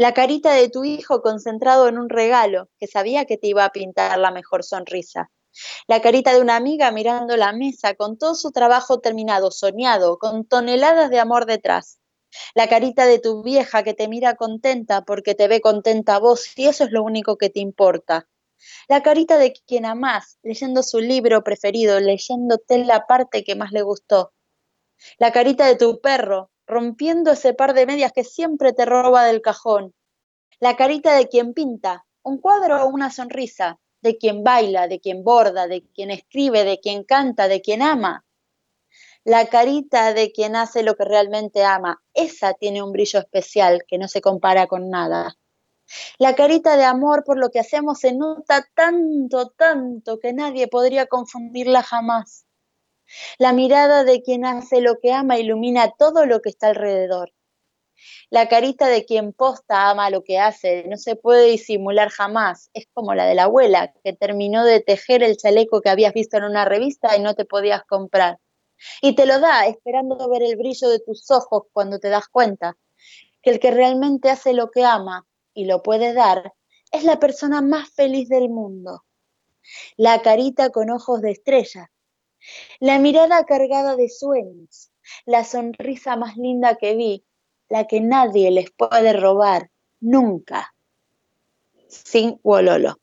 La carita de tu hijo concentrado en un regalo que sabía que te iba a pintar la mejor sonrisa. La carita de una amiga mirando la mesa con todo su trabajo terminado, soñado, con toneladas de amor detrás. La carita de tu vieja que te mira contenta porque te ve contenta vos y eso es lo único que te importa. La carita de quien amás, leyendo su libro preferido, leyéndote la parte que más le gustó. La carita de tu perro, rompiendo ese par de medias que siempre te roba del cajón. La carita de quien pinta, un cuadro o una sonrisa, de quien baila, de quien borda, de quien escribe, de quien canta, de quien ama. La carita de quien hace lo que realmente ama, esa tiene un brillo especial que no se compara con nada. La carita de amor por lo que hacemos se nota tanto, tanto que nadie podría confundirla jamás. La mirada de quien hace lo que ama ilumina todo lo que está alrededor. La carita de quien posta ama lo que hace no se puede disimular jamás. Es como la de la abuela que terminó de tejer el chaleco que habías visto en una revista y no te podías comprar. Y te lo da esperando ver el brillo de tus ojos cuando te das cuenta que el que realmente hace lo que ama y lo puede dar es la persona más feliz del mundo. La carita con ojos de estrella, la mirada cargada de sueños, la sonrisa más linda que vi, la que nadie les puede robar nunca, sin Wololo.